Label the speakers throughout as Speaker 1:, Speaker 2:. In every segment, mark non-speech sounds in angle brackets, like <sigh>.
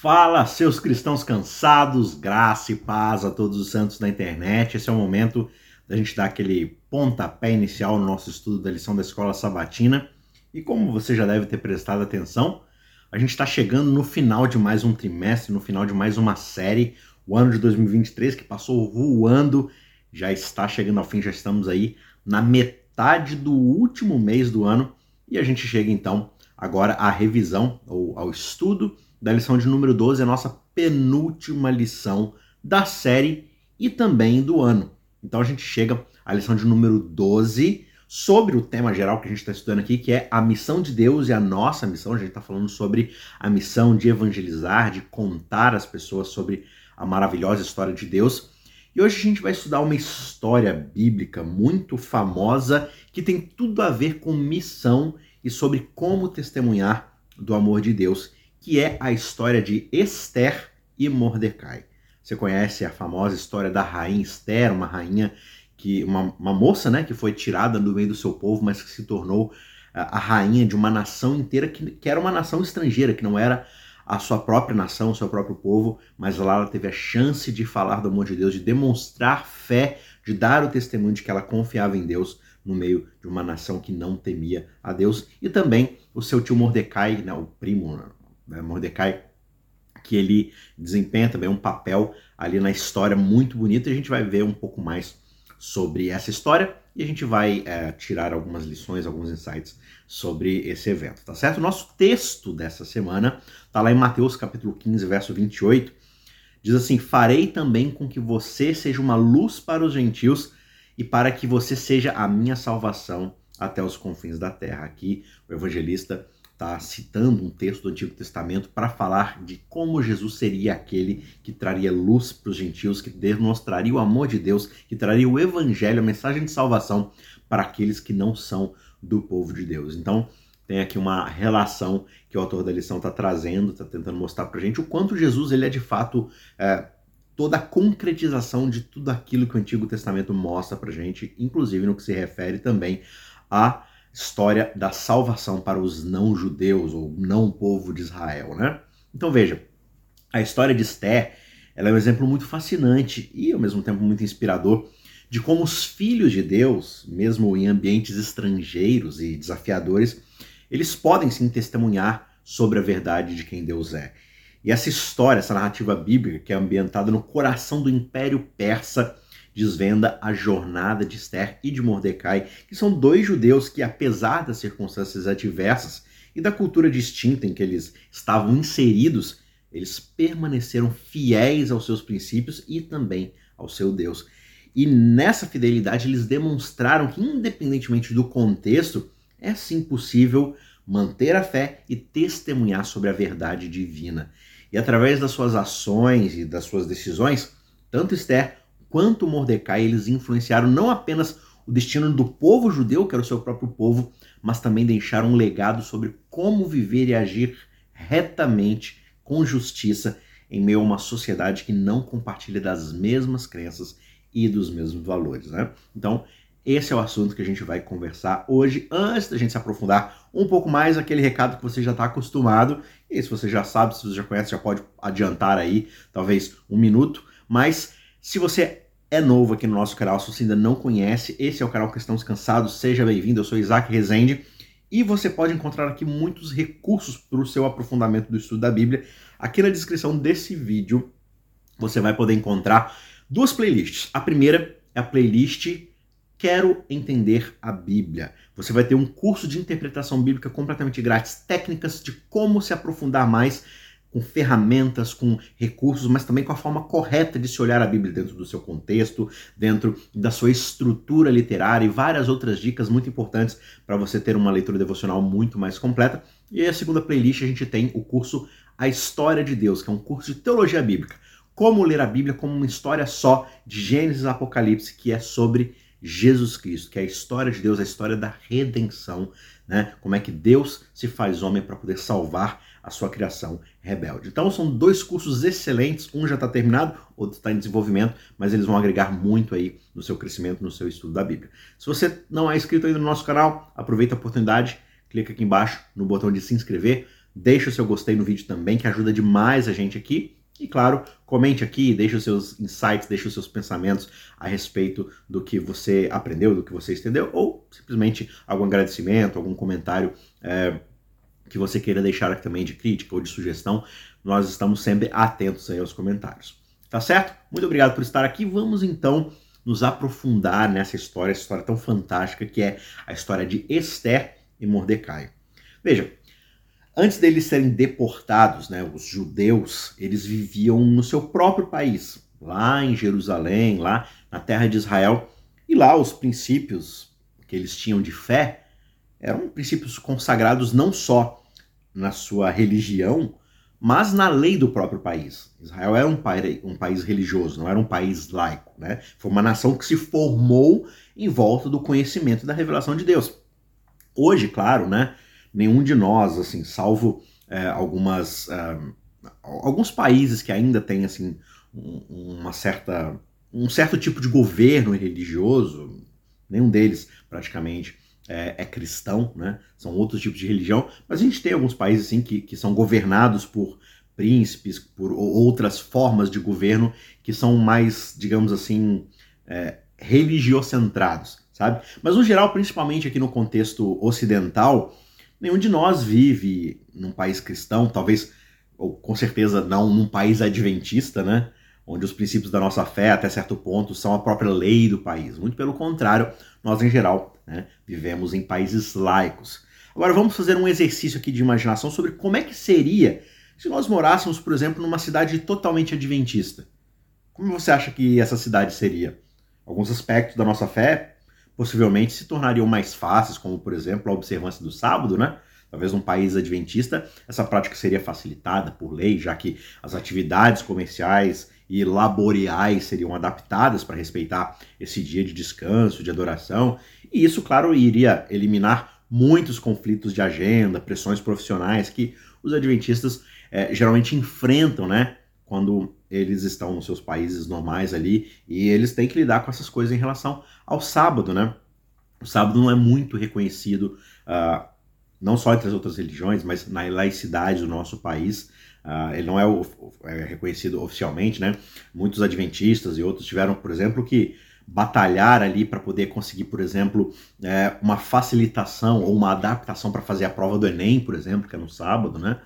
Speaker 1: Fala, seus cristãos cansados, graça e paz a todos os santos da internet. Esse é o momento da gente dar aquele pontapé inicial no nosso estudo da lição da escola sabatina. E como você já deve ter prestado atenção, a gente está chegando no final de mais um trimestre, no final de mais uma série. O ano de 2023 que passou voando, já está chegando ao fim, já estamos aí na metade do último mês do ano e a gente chega então agora à revisão ou ao estudo da lição de número 12, a nossa penúltima lição da série e também do ano. Então a gente chega à lição de número 12 sobre o tema geral que a gente está estudando aqui, que é a missão de Deus e a nossa missão. A gente está falando sobre a missão de evangelizar, de contar às pessoas sobre a maravilhosa história de Deus. E hoje a gente vai estudar uma história bíblica muito famosa que tem tudo a ver com missão e sobre como testemunhar do amor de Deus que é a história de Esther e Mordecai. Você conhece a famosa história da rainha Esther, uma rainha que uma, uma moça, né, que foi tirada do meio do seu povo, mas que se tornou a, a rainha de uma nação inteira que, que era uma nação estrangeira, que não era a sua própria nação, o seu próprio povo, mas lá ela teve a chance de falar do amor de Deus, de demonstrar fé, de dar o testemunho de que ela confiava em Deus no meio de uma nação que não temia a Deus. E também o seu tio Mordecai, né, o primo, né, Mordecai, que ele desempenha também um papel ali na história muito bonito e a gente vai ver um pouco mais sobre essa história e a gente vai é, tirar algumas lições, alguns insights sobre esse evento, tá certo? Nosso texto dessa semana tá lá em Mateus capítulo 15, verso 28, diz assim: Farei também com que você seja uma luz para os gentios e para que você seja a minha salvação até os confins da terra. Aqui o evangelista está citando um texto do Antigo Testamento para falar de como Jesus seria aquele que traria luz para os gentios, que demonstraria o amor de Deus, que traria o evangelho, a mensagem de salvação para aqueles que não são do povo de Deus. Então, tem aqui uma relação que o autor da lição está trazendo, está tentando mostrar para a gente o quanto Jesus ele é de fato é, toda a concretização de tudo aquilo que o Antigo Testamento mostra para a gente, inclusive no que se refere também a história da salvação para os não-judeus ou não povo de Israel, né? Então veja, a história de Esther ela é um exemplo muito fascinante e ao mesmo tempo muito inspirador de como os filhos de Deus, mesmo em ambientes estrangeiros e desafiadores, eles podem sim testemunhar sobre a verdade de quem Deus é. E essa história, essa narrativa bíblica que é ambientada no coração do Império Persa, desvenda a jornada de Esther e de Mordecai, que são dois judeus que, apesar das circunstâncias adversas e da cultura distinta em que eles estavam inseridos, eles permaneceram fiéis aos seus princípios e também ao seu Deus. E nessa fidelidade eles demonstraram que, independentemente do contexto, é sim possível manter a fé e testemunhar sobre a verdade divina. E através das suas ações e das suas decisões, tanto Esther quanto Mordecai, eles influenciaram não apenas o destino do povo judeu, que era o seu próprio povo, mas também deixaram um legado sobre como viver e agir retamente, com justiça, em meio a uma sociedade que não compartilha das mesmas crenças e dos mesmos valores. Né? Então, esse é o assunto que a gente vai conversar hoje. Antes da gente se aprofundar um pouco mais, aquele recado que você já está acostumado. E se você já sabe, se você já conhece, já pode adiantar aí, talvez um minuto. Mas se você é novo aqui no nosso canal, se você ainda não conhece, esse é o canal Cristãos Cansados, seja bem-vindo, eu sou Isaac Rezende e você pode encontrar aqui muitos recursos para o seu aprofundamento do estudo da Bíblia. Aqui na descrição desse vídeo você vai poder encontrar duas playlists. A primeira é a playlist Quero Entender a Bíblia. Você vai ter um curso de interpretação bíblica completamente grátis, técnicas de como se aprofundar mais com ferramentas, com recursos, mas também com a forma correta de se olhar a Bíblia dentro do seu contexto, dentro da sua estrutura literária e várias outras dicas muito importantes para você ter uma leitura devocional muito mais completa. E a segunda playlist a gente tem o curso A História de Deus, que é um curso de teologia bíblica. Como ler a Bíblia como uma história só de Gênesis e Apocalipse, que é sobre Jesus Cristo, que é a história de Deus, a história da redenção, né? Como é que Deus se faz homem para poder salvar a sua criação rebelde. Então são dois cursos excelentes, um já está terminado, outro está em desenvolvimento, mas eles vão agregar muito aí no seu crescimento, no seu estudo da Bíblia. Se você não é inscrito ainda no nosso canal, aproveita a oportunidade, clica aqui embaixo no botão de se inscrever, Deixa o seu gostei no vídeo também, que ajuda demais a gente aqui. E claro, comente aqui, deixe os seus insights, deixe os seus pensamentos a respeito do que você aprendeu, do que você entendeu, ou simplesmente algum agradecimento, algum comentário é, que você queira deixar aqui também de crítica ou de sugestão. Nós estamos sempre atentos aí aos comentários. Tá certo? Muito obrigado por estar aqui. Vamos então nos aprofundar nessa história, essa história tão fantástica que é a história de Esther e Mordecai. Veja, Antes deles serem deportados, né, os judeus, eles viviam no seu próprio país, lá em Jerusalém, lá na terra de Israel, e lá os princípios que eles tinham de fé eram princípios consagrados não só na sua religião, mas na lei do próprio país. Israel era um, pai, um país religioso, não era um país laico. Né? Foi uma nação que se formou em volta do conhecimento da revelação de Deus. Hoje, claro, né, nenhum de nós, assim, salvo é, algumas é, alguns países que ainda têm assim uma certa um certo tipo de governo religioso, nenhum deles praticamente é, é, cristão, né? São outros tipos de religião, mas a gente tem alguns países assim que, que são governados por príncipes, por outras formas de governo que são mais, digamos assim, é, religiocentrados, sabe? Mas no geral, principalmente aqui no contexto ocidental, Nenhum de nós vive num país cristão, talvez, ou com certeza não num país adventista, né? Onde os princípios da nossa fé, até certo ponto, são a própria lei do país. Muito pelo contrário, nós, em geral, né, vivemos em países laicos. Agora, vamos fazer um exercício aqui de imaginação sobre como é que seria se nós morássemos, por exemplo, numa cidade totalmente adventista. Como você acha que essa cidade seria? Alguns aspectos da nossa fé possivelmente se tornariam mais fáceis, como por exemplo a observância do sábado, né? Talvez num país adventista essa prática seria facilitada por lei, já que as atividades comerciais e laboriais seriam adaptadas para respeitar esse dia de descanso, de adoração, e isso, claro, iria eliminar muitos conflitos de agenda, pressões profissionais que os adventistas é, geralmente enfrentam, né? Quando eles estão nos seus países normais ali e eles têm que lidar com essas coisas em relação ao sábado, né? O sábado não é muito reconhecido, uh, não só entre as outras religiões, mas na laicidade do nosso país. Uh, ele não é, é, reconhecido oficialmente, né? Muitos adventistas e outros tiveram, por exemplo, que batalhar ali para poder conseguir, por exemplo, é, uma facilitação ou uma adaptação para fazer a prova do Enem, por exemplo, que é no sábado, né?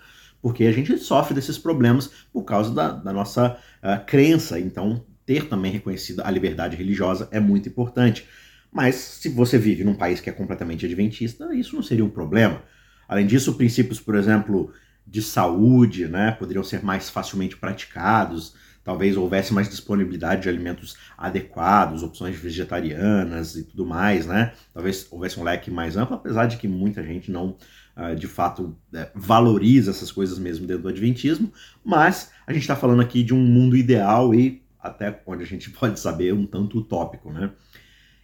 Speaker 1: porque a gente sofre desses problemas por causa da, da nossa uh, crença. Então, ter também reconhecido a liberdade religiosa é muito importante. Mas se você vive num país que é completamente adventista, isso não seria um problema. Além disso, princípios, por exemplo, de saúde, né, poderiam ser mais facilmente praticados. Talvez houvesse mais disponibilidade de alimentos adequados, opções vegetarianas e tudo mais, né? Talvez houvesse um leque mais amplo, apesar de que muita gente não uh, de fato uh, valoriza essas coisas mesmo dentro do Adventismo, mas a gente está falando aqui de um mundo ideal e até onde a gente <laughs> pode saber um tanto utópico, né?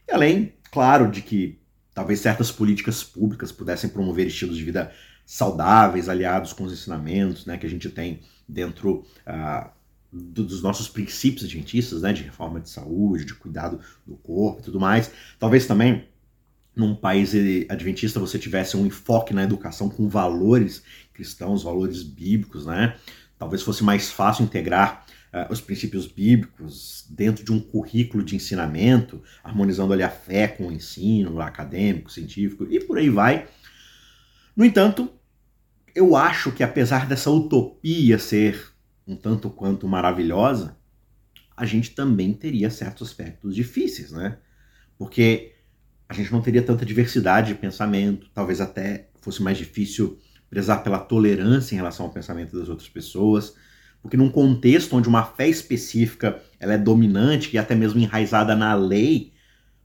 Speaker 1: E além, claro, de que talvez certas políticas públicas pudessem promover estilos de vida saudáveis, aliados com os ensinamentos né, que a gente tem dentro uh, dos nossos princípios adventistas, né, de reforma de saúde, de cuidado do corpo e tudo mais. Talvez também num país adventista você tivesse um enfoque na educação com valores cristãos, valores bíblicos, né? Talvez fosse mais fácil integrar uh, os princípios bíblicos dentro de um currículo de ensinamento, harmonizando ali a fé com o ensino acadêmico, científico e por aí vai. No entanto, eu acho que apesar dessa utopia ser um tanto quanto maravilhosa, a gente também teria certos aspectos difíceis, né? Porque a gente não teria tanta diversidade de pensamento, talvez até fosse mais difícil prezar pela tolerância em relação ao pensamento das outras pessoas, porque num contexto onde uma fé específica ela é dominante e até mesmo enraizada na lei,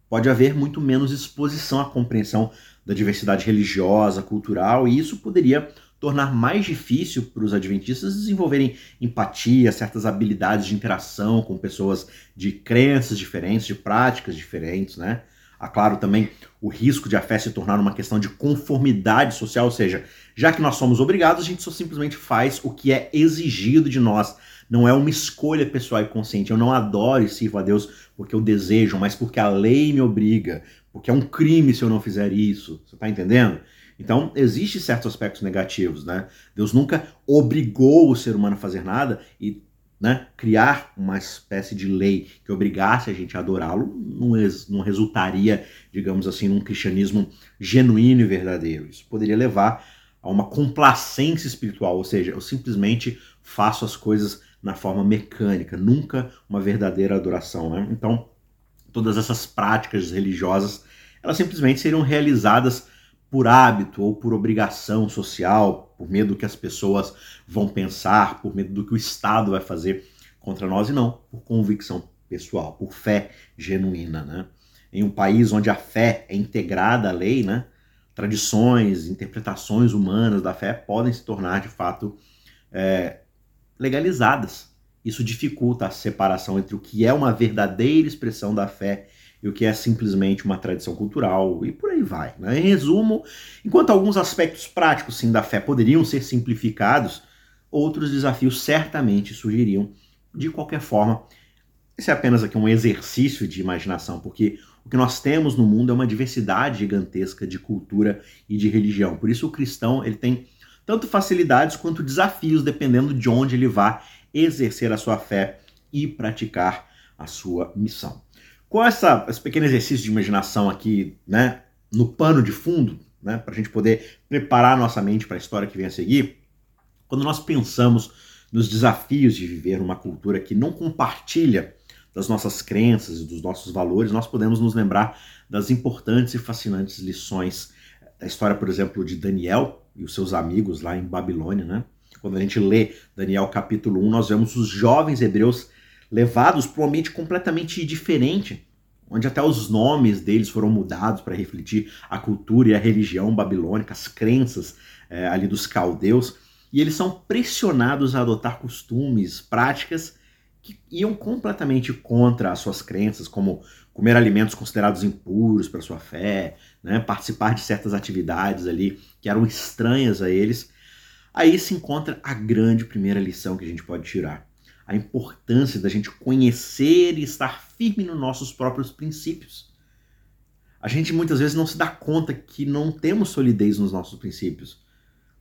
Speaker 1: pode haver muito menos exposição à compreensão da diversidade religiosa, cultural, e isso poderia tornar mais difícil para os adventistas desenvolverem empatia, certas habilidades de interação com pessoas de crenças diferentes, de práticas diferentes, né? Há, claro, também o risco de a fé se tornar uma questão de conformidade social, ou seja, já que nós somos obrigados, a gente só simplesmente faz o que é exigido de nós. Não é uma escolha pessoal e consciente. Eu não adoro e sirvo a Deus porque eu desejo, mas porque a lei me obriga, porque é um crime se eu não fizer isso. Você está entendendo? Então, existem certos aspectos negativos, né? Deus nunca obrigou o ser humano a fazer nada e né, criar uma espécie de lei que obrigasse a gente a adorá-lo não, não resultaria, digamos assim, num cristianismo genuíno e verdadeiro. Isso poderia levar a uma complacência espiritual, ou seja, eu simplesmente faço as coisas na forma mecânica, nunca uma verdadeira adoração. Né? Então, todas essas práticas religiosas, elas simplesmente seriam realizadas por hábito ou por obrigação social, por medo do que as pessoas vão pensar, por medo do que o Estado vai fazer contra nós, e não por convicção pessoal, por fé genuína. Né? Em um país onde a fé é integrada à lei, né? tradições, interpretações humanas da fé podem se tornar de fato é, legalizadas. Isso dificulta a separação entre o que é uma verdadeira expressão da fé e o que é simplesmente uma tradição cultural, e por aí vai. Né? Em resumo, enquanto alguns aspectos práticos sim da fé poderiam ser simplificados, outros desafios certamente surgiriam. De qualquer forma, esse é apenas aqui um exercício de imaginação, porque o que nós temos no mundo é uma diversidade gigantesca de cultura e de religião. Por isso o cristão ele tem tanto facilidades quanto desafios, dependendo de onde ele vá exercer a sua fé e praticar a sua missão. Com essa, esse pequeno exercício de imaginação aqui, né, no pano de fundo, né, para a gente poder preparar nossa mente para a história que vem a seguir, quando nós pensamos nos desafios de viver numa cultura que não compartilha das nossas crenças e dos nossos valores, nós podemos nos lembrar das importantes e fascinantes lições da história, por exemplo, de Daniel, e os seus amigos lá em Babilônia, né? Quando a gente lê Daniel capítulo 1, nós vemos os jovens hebreus levados para um ambiente completamente diferente, onde até os nomes deles foram mudados para refletir a cultura e a religião babilônica, as crenças é, ali dos caldeus, e eles são pressionados a adotar costumes, práticas que iam completamente contra as suas crenças, como comer alimentos considerados impuros para sua fé, né, participar de certas atividades ali que eram estranhas a eles. Aí se encontra a grande primeira lição que a gente pode tirar. A importância da gente conhecer e estar firme nos nossos próprios princípios. A gente muitas vezes não se dá conta que não temos solidez nos nossos princípios.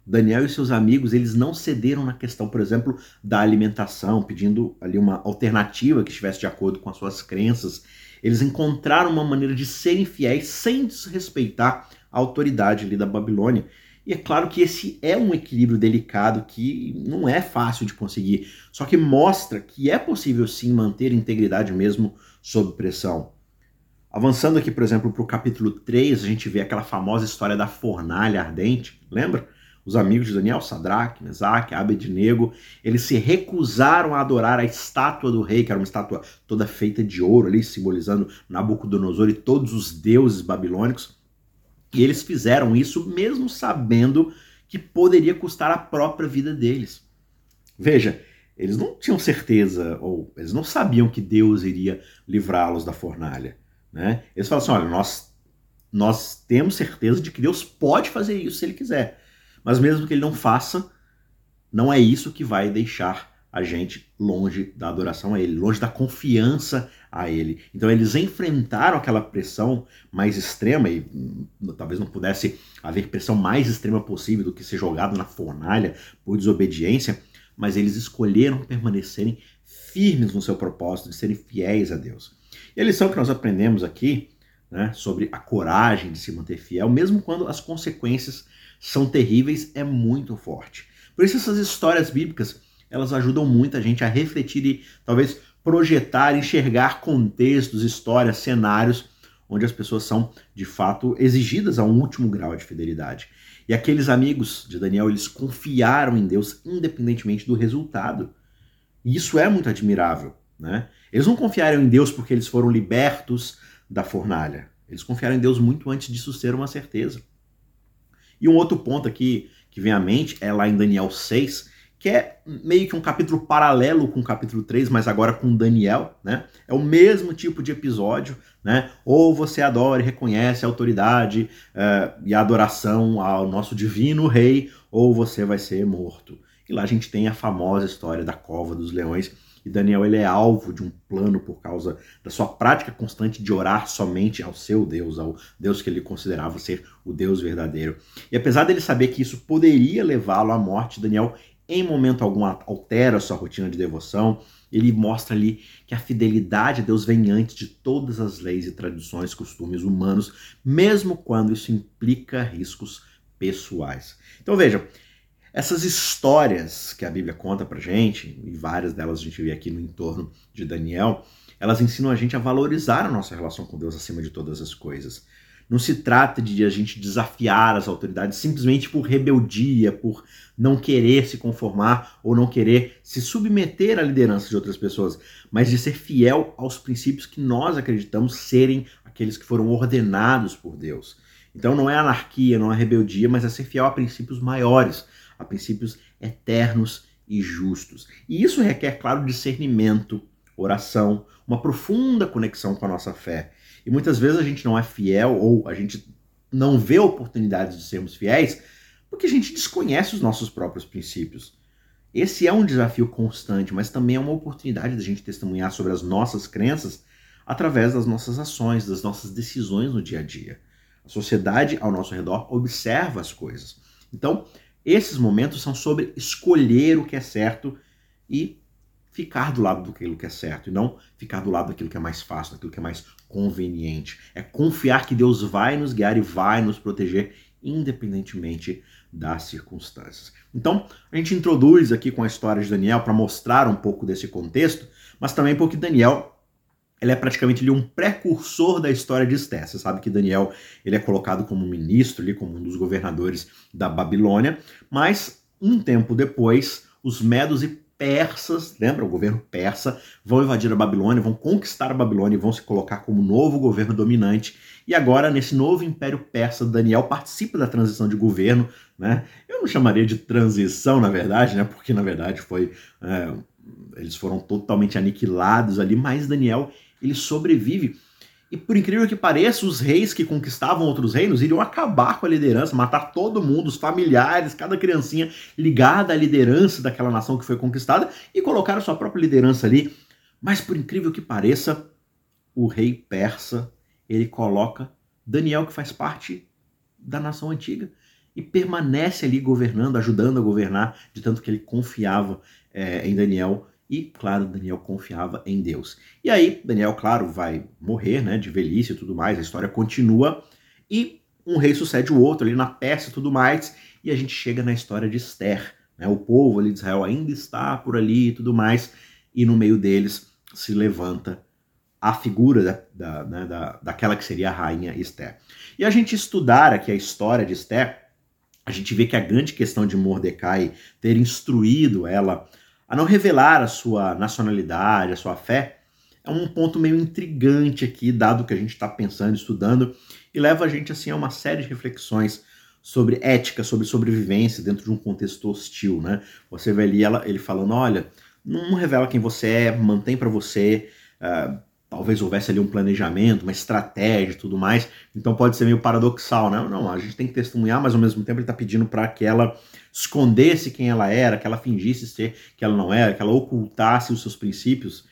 Speaker 1: Daniel e seus amigos, eles não cederam na questão, por exemplo, da alimentação, pedindo ali uma alternativa que estivesse de acordo com as suas crenças. Eles encontraram uma maneira de serem fiéis sem desrespeitar a autoridade ali da Babilônia. E é claro que esse é um equilíbrio delicado que não é fácil de conseguir, só que mostra que é possível sim manter integridade mesmo sob pressão. Avançando aqui, por exemplo, para o capítulo 3, a gente vê aquela famosa história da fornalha ardente, lembra? Os amigos de Daniel, Sadraque, Mesaque, Abednego, eles se recusaram a adorar a estátua do rei, que era uma estátua toda feita de ouro ali, simbolizando Nabucodonosor e todos os deuses babilônicos. E eles fizeram isso mesmo sabendo que poderia custar a própria vida deles. Veja, eles não tinham certeza, ou eles não sabiam que Deus iria livrá-los da fornalha. Né? Eles falam assim: olha, nós, nós temos certeza de que Deus pode fazer isso se ele quiser. Mas mesmo que ele não faça, não é isso que vai deixar a gente longe da adoração a ele, longe da confiança a ele. Então eles enfrentaram aquela pressão mais extrema e hum, talvez não pudesse haver pressão mais extrema possível do que ser jogado na fornalha por desobediência, mas eles escolheram permanecerem firmes no seu propósito de serem fiéis a Deus. E a lição que nós aprendemos aqui, né, sobre a coragem de se manter fiel, mesmo quando as consequências são terríveis é muito forte. Por isso essas histórias bíblicas, elas ajudam muito a gente a refletir e talvez projetar, enxergar contextos, histórias, cenários onde as pessoas são de fato exigidas a um último grau de fidelidade. E aqueles amigos de Daniel, eles confiaram em Deus independentemente do resultado. E isso é muito admirável, né? Eles não confiaram em Deus porque eles foram libertos da fornalha. Eles confiaram em Deus muito antes disso ser uma certeza. E um outro ponto aqui que vem à mente é lá em Daniel 6, que é meio que um capítulo paralelo com o capítulo 3, mas agora com Daniel, né? É o mesmo tipo de episódio, né? Ou você adora e reconhece a autoridade uh, e a adoração ao nosso divino rei, ou você vai ser morto. E lá a gente tem a famosa história da cova dos leões. E Daniel ele é alvo de um plano por causa da sua prática constante de orar somente ao seu Deus, ao Deus que ele considerava ser o Deus verdadeiro. E apesar dele saber que isso poderia levá-lo à morte, Daniel em momento algum altera sua rotina de devoção. Ele mostra ali que a fidelidade a Deus vem antes de todas as leis e tradições, costumes humanos, mesmo quando isso implica riscos pessoais. Então veja, essas histórias que a Bíblia conta pra gente, e várias delas a gente vê aqui no entorno de Daniel, elas ensinam a gente a valorizar a nossa relação com Deus acima de todas as coisas. Não se trata de a gente desafiar as autoridades simplesmente por rebeldia, por não querer se conformar ou não querer se submeter à liderança de outras pessoas, mas de ser fiel aos princípios que nós acreditamos serem aqueles que foram ordenados por Deus. Então não é anarquia, não é rebeldia, mas é ser fiel a princípios maiores, a princípios eternos e justos. E isso requer, claro, discernimento, oração, uma profunda conexão com a nossa fé. E muitas vezes a gente não é fiel ou a gente não vê oportunidades de sermos fiéis porque a gente desconhece os nossos próprios princípios. Esse é um desafio constante, mas também é uma oportunidade da gente testemunhar sobre as nossas crenças através das nossas ações, das nossas decisões no dia a dia. A sociedade ao nosso redor observa as coisas. Então, esses momentos são sobre escolher o que é certo e ficar do lado daquilo que é certo e não ficar do lado daquilo que é mais fácil, daquilo que é mais conveniente. É confiar que Deus vai nos guiar e vai nos proteger independentemente das circunstâncias. Então, a gente introduz aqui com a história de Daniel para mostrar um pouco desse contexto, mas também porque Daniel ele é praticamente um precursor da história de Esté. Você sabe que Daniel ele é colocado como ministro, ali, como um dos governadores da Babilônia, mas um tempo depois, os medos e persas, lembra? O governo persa, vão invadir a Babilônia, vão conquistar a Babilônia e vão se colocar como novo governo dominante. E agora, nesse novo império persa, Daniel participa da transição de governo, né? Eu não chamaria de transição, na verdade, né? Porque na verdade foi. É, eles foram totalmente aniquilados ali, mas Daniel ele sobrevive e por incrível que pareça, os reis que conquistavam outros reinos iriam acabar com a liderança, matar todo mundo, os familiares, cada criancinha ligada à liderança daquela nação que foi conquistada e colocar sua própria liderança ali. Mas por incrível que pareça, o rei persa, ele coloca Daniel, que faz parte da nação antiga, e permanece ali governando, ajudando a governar, de tanto que ele confiava é, em Daniel e, claro, Daniel confiava em Deus. E aí, Daniel, claro, vai morrer, né, de velhice e tudo mais, a história continua, e um rei sucede o outro ali na Pérsia e tudo mais, e a gente chega na história de Esther. Né, o povo ali de Israel ainda está por ali e tudo mais, e no meio deles se levanta a figura da, da, né, da, daquela que seria a rainha Esther. E a gente estudar aqui a história de Esther, a gente vê que a grande questão de Mordecai ter instruído ela a não revelar a sua nacionalidade, a sua fé, é um ponto meio intrigante aqui, dado que a gente está pensando, estudando, e leva a gente assim a uma série de reflexões sobre ética, sobre sobrevivência dentro de um contexto hostil, né? Você vê ali ela, ele falando, olha, não revela quem você é, mantém para você, uh, talvez houvesse ali um planejamento, uma estratégia e tudo mais. Então pode ser meio paradoxal, né? Não, a gente tem que testemunhar, mas ao mesmo tempo ele está pedindo para que ela escondesse quem ela era, que ela fingisse ser que ela não era, que ela ocultasse os seus princípios.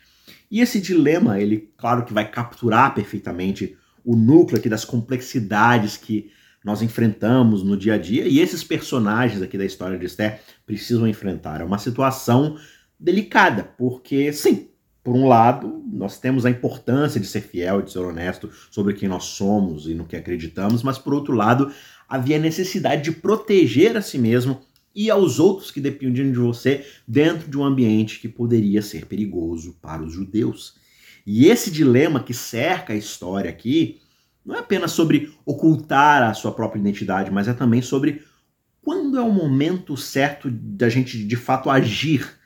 Speaker 1: E esse dilema, ele, claro que vai capturar perfeitamente o núcleo aqui das complexidades que nós enfrentamos no dia a dia e esses personagens aqui da história de Esther precisam enfrentar. É uma situação delicada, porque sim, por um lado, nós temos a importância de ser fiel, de ser honesto sobre quem nós somos e no que acreditamos, mas por outro lado, havia necessidade de proteger a si mesmo e aos outros que dependiam de você dentro de um ambiente que poderia ser perigoso para os judeus. E esse dilema que cerca a história aqui não é apenas sobre ocultar a sua própria identidade, mas é também sobre quando é o momento certo da gente de fato agir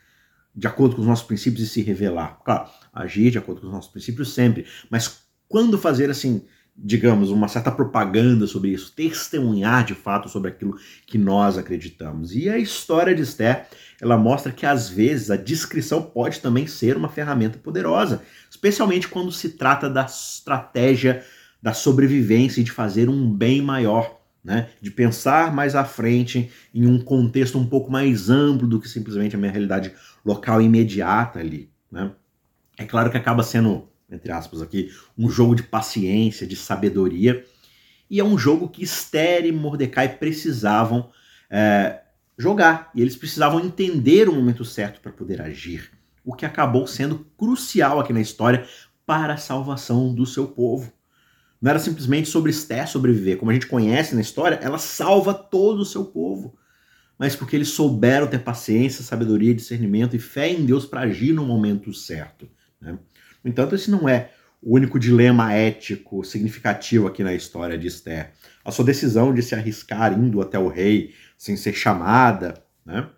Speaker 1: de acordo com os nossos princípios e se revelar. Claro, agir de acordo com os nossos princípios sempre, mas quando fazer assim, digamos, uma certa propaganda sobre isso, testemunhar de fato sobre aquilo que nós acreditamos. E a história de Esther, ela mostra que às vezes a descrição pode também ser uma ferramenta poderosa, especialmente quando se trata da estratégia da sobrevivência e de fazer um bem maior né, de pensar mais à frente em um contexto um pouco mais amplo do que simplesmente a minha realidade local imediata ali. Né? É claro que acaba sendo, entre aspas aqui, um jogo de paciência, de sabedoria, e é um jogo que Esther e Mordecai precisavam é, jogar, e eles precisavam entender o momento certo para poder agir, o que acabou sendo crucial aqui na história para a salvação do seu povo. Não era simplesmente sobre Esther sobreviver. Como a gente conhece na história, ela salva todo o seu povo. Mas porque eles souberam ter paciência, sabedoria, discernimento e fé em Deus para agir no momento certo. Né? No entanto, esse não é o único dilema ético significativo aqui na história de Esther. A sua decisão de se arriscar indo até o rei sem ser chamada, né?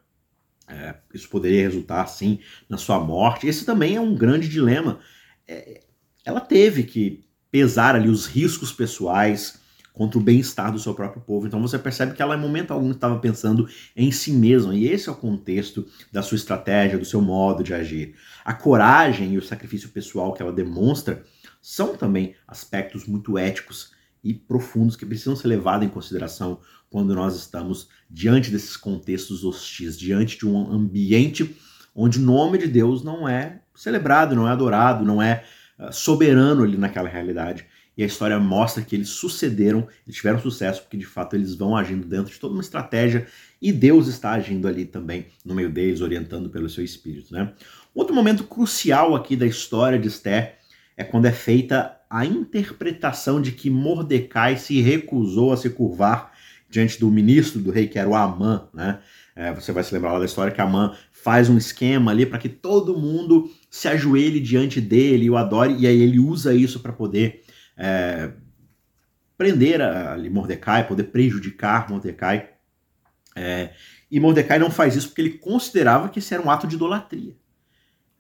Speaker 1: É, isso poderia resultar, sim, na sua morte. Esse também é um grande dilema. É, ela teve que pesar ali os riscos pessoais contra o bem-estar do seu próprio povo. Então você percebe que ela em momento algum estava pensando em si mesma, e esse é o contexto da sua estratégia, do seu modo de agir. A coragem e o sacrifício pessoal que ela demonstra são também aspectos muito éticos e profundos que precisam ser levados em consideração quando nós estamos diante desses contextos hostis, diante de um ambiente onde o nome de Deus não é celebrado, não é adorado, não é soberano ali naquela realidade. E a história mostra que eles sucederam, eles tiveram sucesso, porque de fato eles vão agindo dentro de toda uma estratégia e Deus está agindo ali também no meio deles, orientando pelo seu espírito. Né? Outro momento crucial aqui da história de Esther é quando é feita a interpretação de que Mordecai se recusou a se curvar diante do ministro do rei, que era o Amã. Né? É, você vai se lembrar lá da história que Amã faz um esquema ali para que todo mundo se ajoelhe diante dele e o adore, e aí ele usa isso para poder é, prender ali Mordecai, poder prejudicar Mordecai. É, e Mordecai não faz isso porque ele considerava que esse era um ato de idolatria,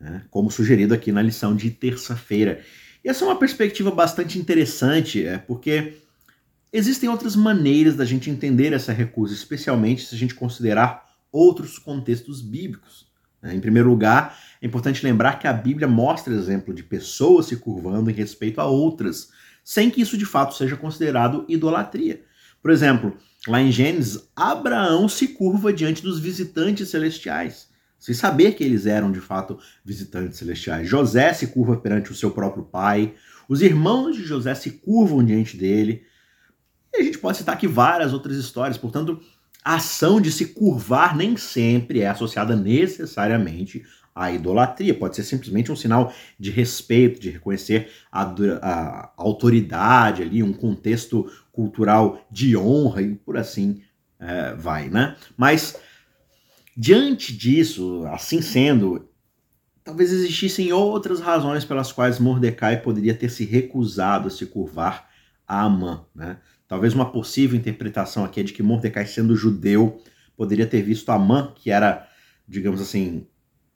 Speaker 1: né? como sugerido aqui na lição de terça-feira. E essa é uma perspectiva bastante interessante, é, porque existem outras maneiras da gente entender essa recusa, especialmente se a gente considerar outros contextos bíblicos. Né? Em primeiro lugar, é importante lembrar que a Bíblia mostra exemplo de pessoas se curvando em respeito a outras, sem que isso de fato seja considerado idolatria. Por exemplo, lá em Gênesis, Abraão se curva diante dos visitantes celestiais, sem saber que eles eram de fato visitantes celestiais. José se curva perante o seu próprio pai, os irmãos de José se curvam diante dele. E a gente pode citar aqui várias outras histórias, portanto, a ação de se curvar nem sempre é associada necessariamente à idolatria. Pode ser simplesmente um sinal de respeito, de reconhecer a, a autoridade ali, um contexto cultural de honra e por assim é, vai, né? Mas diante disso, assim sendo, talvez existissem outras razões pelas quais Mordecai poderia ter se recusado a se curvar a Amã, né? Talvez uma possível interpretação aqui é de que Mordecai, sendo judeu, poderia ter visto Amã, que era, digamos assim,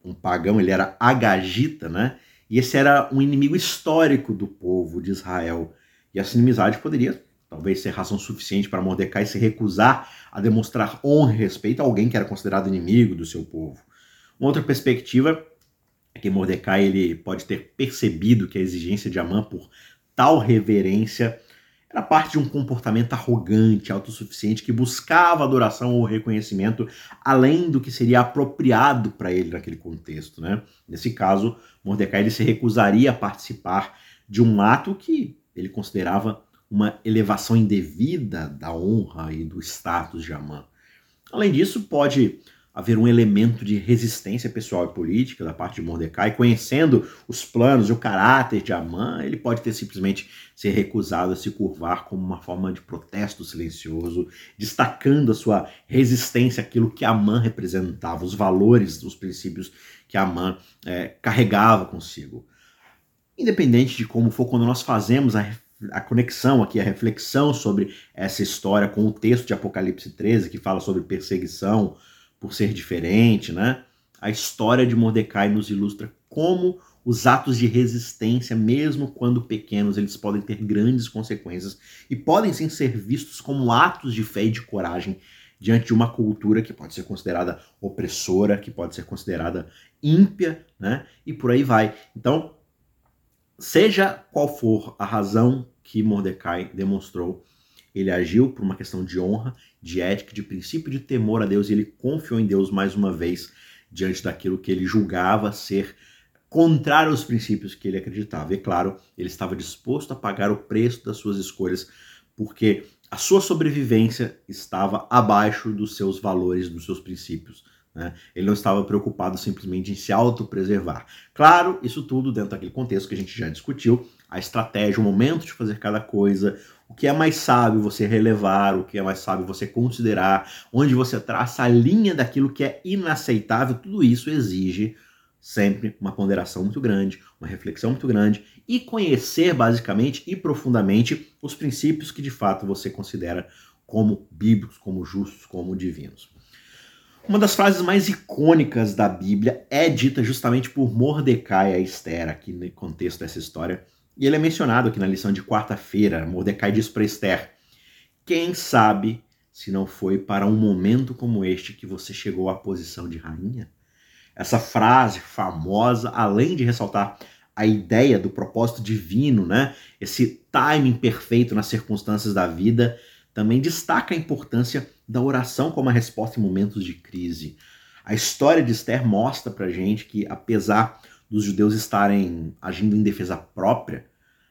Speaker 1: um pagão, ele era agagita, né? E esse era um inimigo histórico do povo de Israel. E essa inimizade poderia talvez ser razão suficiente para Mordecai se recusar a demonstrar honra e respeito a alguém que era considerado inimigo do seu povo. Uma outra perspectiva é que Mordecai ele pode ter percebido que a exigência de Amã por tal reverência era parte de um comportamento arrogante, autossuficiente, que buscava adoração ou reconhecimento além do que seria apropriado para ele naquele contexto. Né? Nesse caso, Mordecai ele se recusaria a participar de um ato que ele considerava uma elevação indevida da honra e do status de Amã. Além disso, pode haver um elemento de resistência pessoal e política da parte de Mordecai, conhecendo os planos e o caráter de Amã, ele pode ter simplesmente se recusado a se curvar como uma forma de protesto silencioso, destacando a sua resistência àquilo que Amã representava, os valores, os princípios que Amã é, carregava consigo. Independente de como for, quando nós fazemos a a conexão aqui, a reflexão sobre essa história com o texto de Apocalipse 13, que fala sobre perseguição, por ser diferente, né? A história de Mordecai nos ilustra como os atos de resistência, mesmo quando pequenos, eles podem ter grandes consequências e podem sim ser vistos como atos de fé e de coragem diante de uma cultura que pode ser considerada opressora, que pode ser considerada ímpia, né? E por aí vai. Então, seja qual for a razão que Mordecai demonstrou, Ele agiu por uma questão de honra, de ética, de princípio de temor a Deus e ele confiou em Deus mais uma vez diante daquilo que ele julgava ser contrário aos princípios que ele acreditava. E claro, ele estava disposto a pagar o preço das suas escolhas, porque a sua sobrevivência estava abaixo dos seus valores, dos seus princípios. Né? Ele não estava preocupado simplesmente em se autopreservar. Claro, isso tudo dentro daquele contexto que a gente já discutiu, a estratégia, o momento de fazer cada coisa, o que é mais sábio você relevar, o que é mais sábio você considerar, onde você traça a linha daquilo que é inaceitável, tudo isso exige sempre uma ponderação muito grande, uma reflexão muito grande e conhecer basicamente e profundamente os princípios que de fato você considera como bíblicos, como justos, como divinos. Uma das frases mais icônicas da Bíblia é dita justamente por Mordecai a Esther, aqui no contexto dessa história, e ele é mencionado aqui na lição de quarta-feira. Mordecai diz para Esther: Quem sabe se não foi para um momento como este que você chegou à posição de rainha? Essa frase famosa, além de ressaltar a ideia do propósito divino, né? Esse timing perfeito nas circunstâncias da vida, também destaca a importância da oração como a resposta em momentos de crise. A história de Esther mostra pra gente que, apesar dos judeus estarem agindo em defesa própria,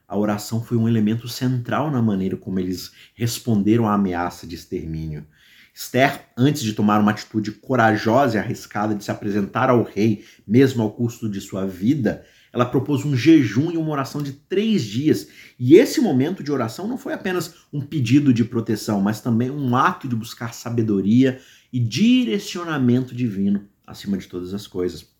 Speaker 1: a oração foi um elemento central na maneira como eles responderam à ameaça de extermínio. Esther, antes de tomar uma atitude corajosa e arriscada de se apresentar ao rei, mesmo ao custo de sua vida, ela propôs um jejum e uma oração de três dias. E esse momento de oração não foi apenas um pedido de proteção, mas também um ato de buscar sabedoria e direcionamento divino acima de todas as coisas.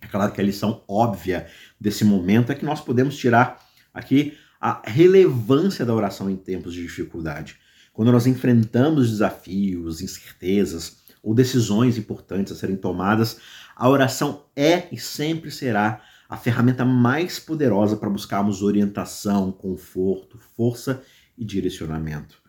Speaker 1: É claro que a lição óbvia desse momento é que nós podemos tirar aqui a relevância da oração em tempos de dificuldade. Quando nós enfrentamos desafios, incertezas ou decisões importantes a serem tomadas, a oração é e sempre será a ferramenta mais poderosa para buscarmos orientação, conforto, força e direcionamento.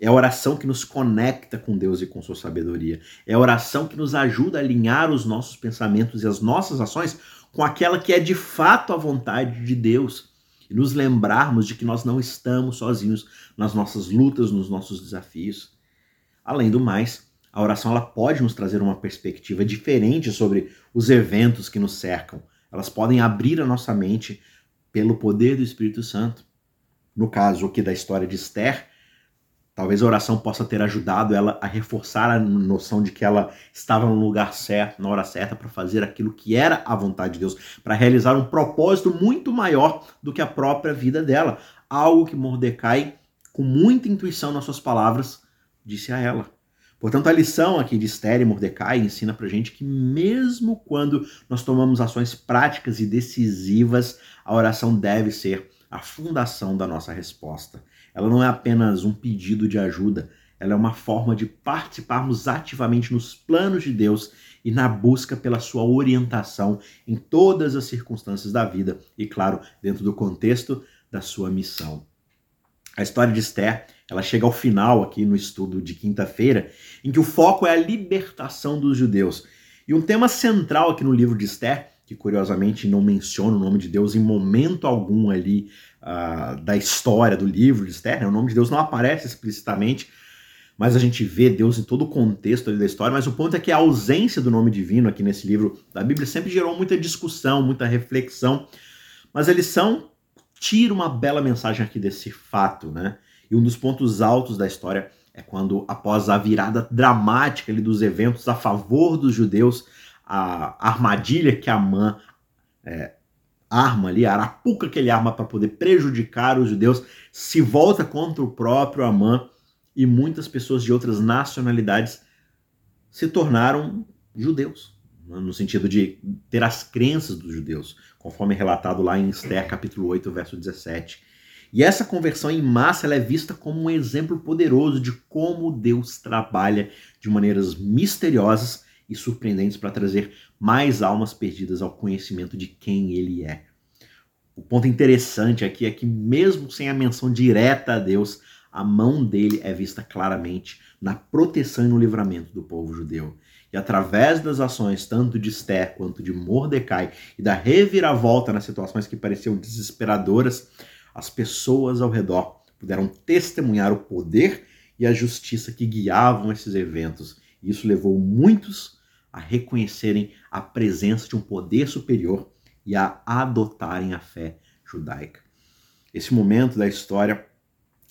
Speaker 1: É a oração que nos conecta com Deus e com sua sabedoria. É a oração que nos ajuda a alinhar os nossos pensamentos e as nossas ações com aquela que é de fato a vontade de Deus. E nos lembrarmos de que nós não estamos sozinhos nas nossas lutas, nos nossos desafios. Além do mais, a oração ela pode nos trazer uma perspectiva diferente sobre os eventos que nos cercam, elas podem abrir a nossa mente pelo poder do Espírito Santo. No caso aqui da história de Esther, talvez a oração possa ter ajudado ela a reforçar a noção de que ela estava no lugar certo, na hora certa, para fazer aquilo que era a vontade de Deus, para realizar um propósito muito maior do que a própria vida dela. Algo que Mordecai, com muita intuição nas suas palavras, disse a ela. Portanto, a lição aqui de Esther e Mordecai ensina pra gente que mesmo quando nós tomamos ações práticas e decisivas, a oração deve ser a fundação da nossa resposta. Ela não é apenas um pedido de ajuda, ela é uma forma de participarmos ativamente nos planos de Deus e na busca pela sua orientação em todas as circunstâncias da vida e, claro, dentro do contexto da sua missão. A história de Esther ela chega ao final aqui no estudo de quinta-feira, em que o foco é a libertação dos judeus. E um tema central aqui no livro de Esther, que curiosamente não menciona o nome de Deus em momento algum ali uh, da história do livro de Esther, né? o nome de Deus não aparece explicitamente, mas a gente vê Deus em todo o contexto da história. Mas o ponto é que a ausência do nome divino aqui nesse livro da Bíblia sempre gerou muita discussão, muita reflexão. Mas a lição tira uma bela mensagem aqui desse fato, né? E um dos pontos altos da história é quando, após a virada dramática ali, dos eventos a favor dos judeus, a armadilha que Amã é, arma ali, a arapuca que ele arma para poder prejudicar os judeus, se volta contra o próprio Amã e muitas pessoas de outras nacionalidades se tornaram judeus, né, no sentido de ter as crenças dos judeus, conforme relatado lá em Esther capítulo 8, verso 17. E essa conversão em massa é vista como um exemplo poderoso de como Deus trabalha de maneiras misteriosas e surpreendentes para trazer mais almas perdidas ao conhecimento de quem Ele é. O ponto interessante aqui é que, mesmo sem a menção direta a Deus, a mão dele é vista claramente na proteção e no livramento do povo judeu. E através das ações tanto de Esther quanto de Mordecai e da reviravolta nas situações que pareciam desesperadoras, as pessoas ao redor puderam testemunhar o poder e a justiça que guiavam esses eventos. E isso levou muitos a reconhecerem a presença de um poder superior e a adotarem a fé judaica. Esse momento da história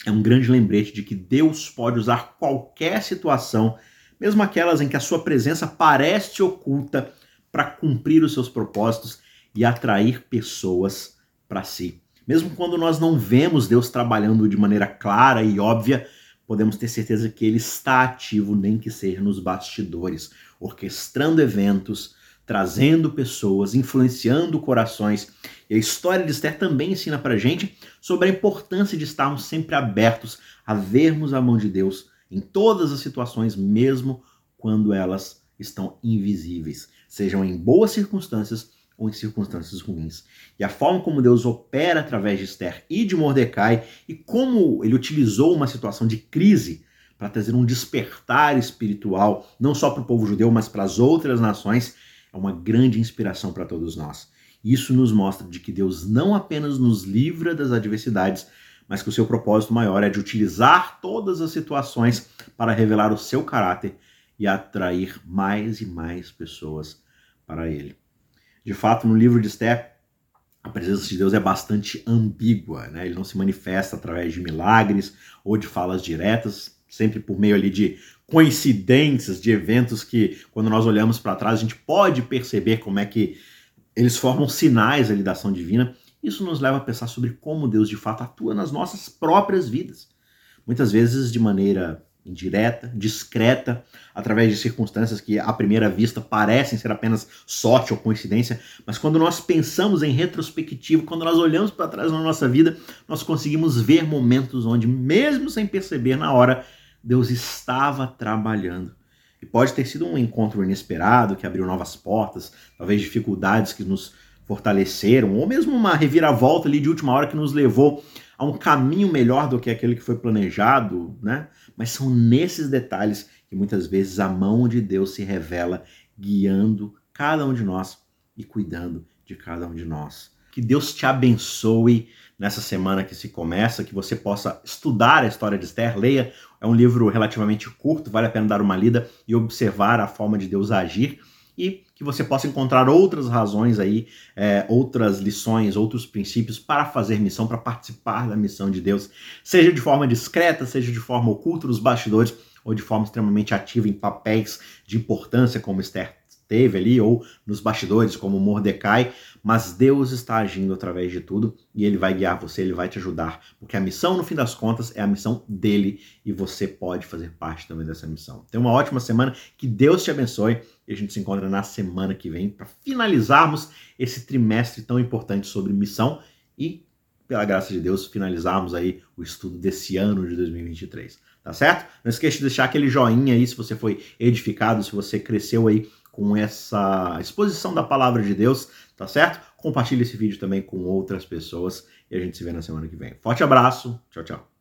Speaker 1: é um grande lembrete de que Deus pode usar qualquer situação, mesmo aquelas em que a sua presença parece oculta, para cumprir os seus propósitos e atrair pessoas para si. Mesmo quando nós não vemos Deus trabalhando de maneira clara e óbvia, podemos ter certeza que Ele está ativo, nem que seja nos bastidores, orquestrando eventos, trazendo pessoas, influenciando corações. E a história de Esther também ensina para gente sobre a importância de estarmos sempre abertos a vermos a mão de Deus em todas as situações, mesmo quando elas estão invisíveis, sejam em boas circunstâncias ou em circunstâncias ruins. E a forma como Deus opera através de Esther e de Mordecai e como ele utilizou uma situação de crise para trazer um despertar espiritual, não só para o povo judeu, mas para as outras nações, é uma grande inspiração para todos nós. Isso nos mostra de que Deus não apenas nos livra das adversidades, mas que o seu propósito maior é de utilizar todas as situações para revelar o seu caráter e atrair mais e mais pessoas para ele. De fato, no livro de Esther, a presença de Deus é bastante ambígua, né? Ele não se manifesta através de milagres ou de falas diretas, sempre por meio ali de coincidências, de eventos que, quando nós olhamos para trás, a gente pode perceber como é que eles formam sinais ali da ação divina. Isso nos leva a pensar sobre como Deus de fato atua nas nossas próprias vidas. Muitas vezes de maneira indireta, discreta, através de circunstâncias que à primeira vista parecem ser apenas sorte ou coincidência, mas quando nós pensamos em retrospectivo, quando nós olhamos para trás na nossa vida, nós conseguimos ver momentos onde, mesmo sem perceber na hora, Deus estava trabalhando. E pode ter sido um encontro inesperado que abriu novas portas, talvez dificuldades que nos fortaleceram, ou mesmo uma reviravolta ali de última hora que nos levou a um caminho melhor do que aquele que foi planejado, né? Mas são nesses detalhes que muitas vezes a mão de Deus se revela, guiando cada um de nós e cuidando de cada um de nós. Que Deus te abençoe nessa semana que se começa, que você possa estudar a história de Esther, leia, é um livro relativamente curto, vale a pena dar uma lida e observar a forma de Deus agir e que você possa encontrar outras razões aí, é, outras lições, outros princípios para fazer missão, para participar da missão de Deus, seja de forma discreta, seja de forma oculta nos bastidores ou de forma extremamente ativa em papéis de importância, como Esther teve ali, ou nos bastidores, como Mordecai, mas Deus está agindo através de tudo e ele vai guiar você, ele vai te ajudar, porque a missão, no fim das contas, é a missão dele e você pode fazer parte também dessa missão. Tenha uma ótima semana, que Deus te abençoe e a gente se encontra na semana que vem para finalizarmos esse trimestre tão importante sobre missão e, pela graça de Deus, finalizarmos aí o estudo desse ano de 2023. Tá certo? Não esqueça de deixar aquele joinha aí se você foi edificado, se você cresceu aí com essa exposição da palavra de Deus, tá certo? Compartilhe esse vídeo também com outras pessoas e a gente se vê na semana que vem. Forte abraço, tchau, tchau.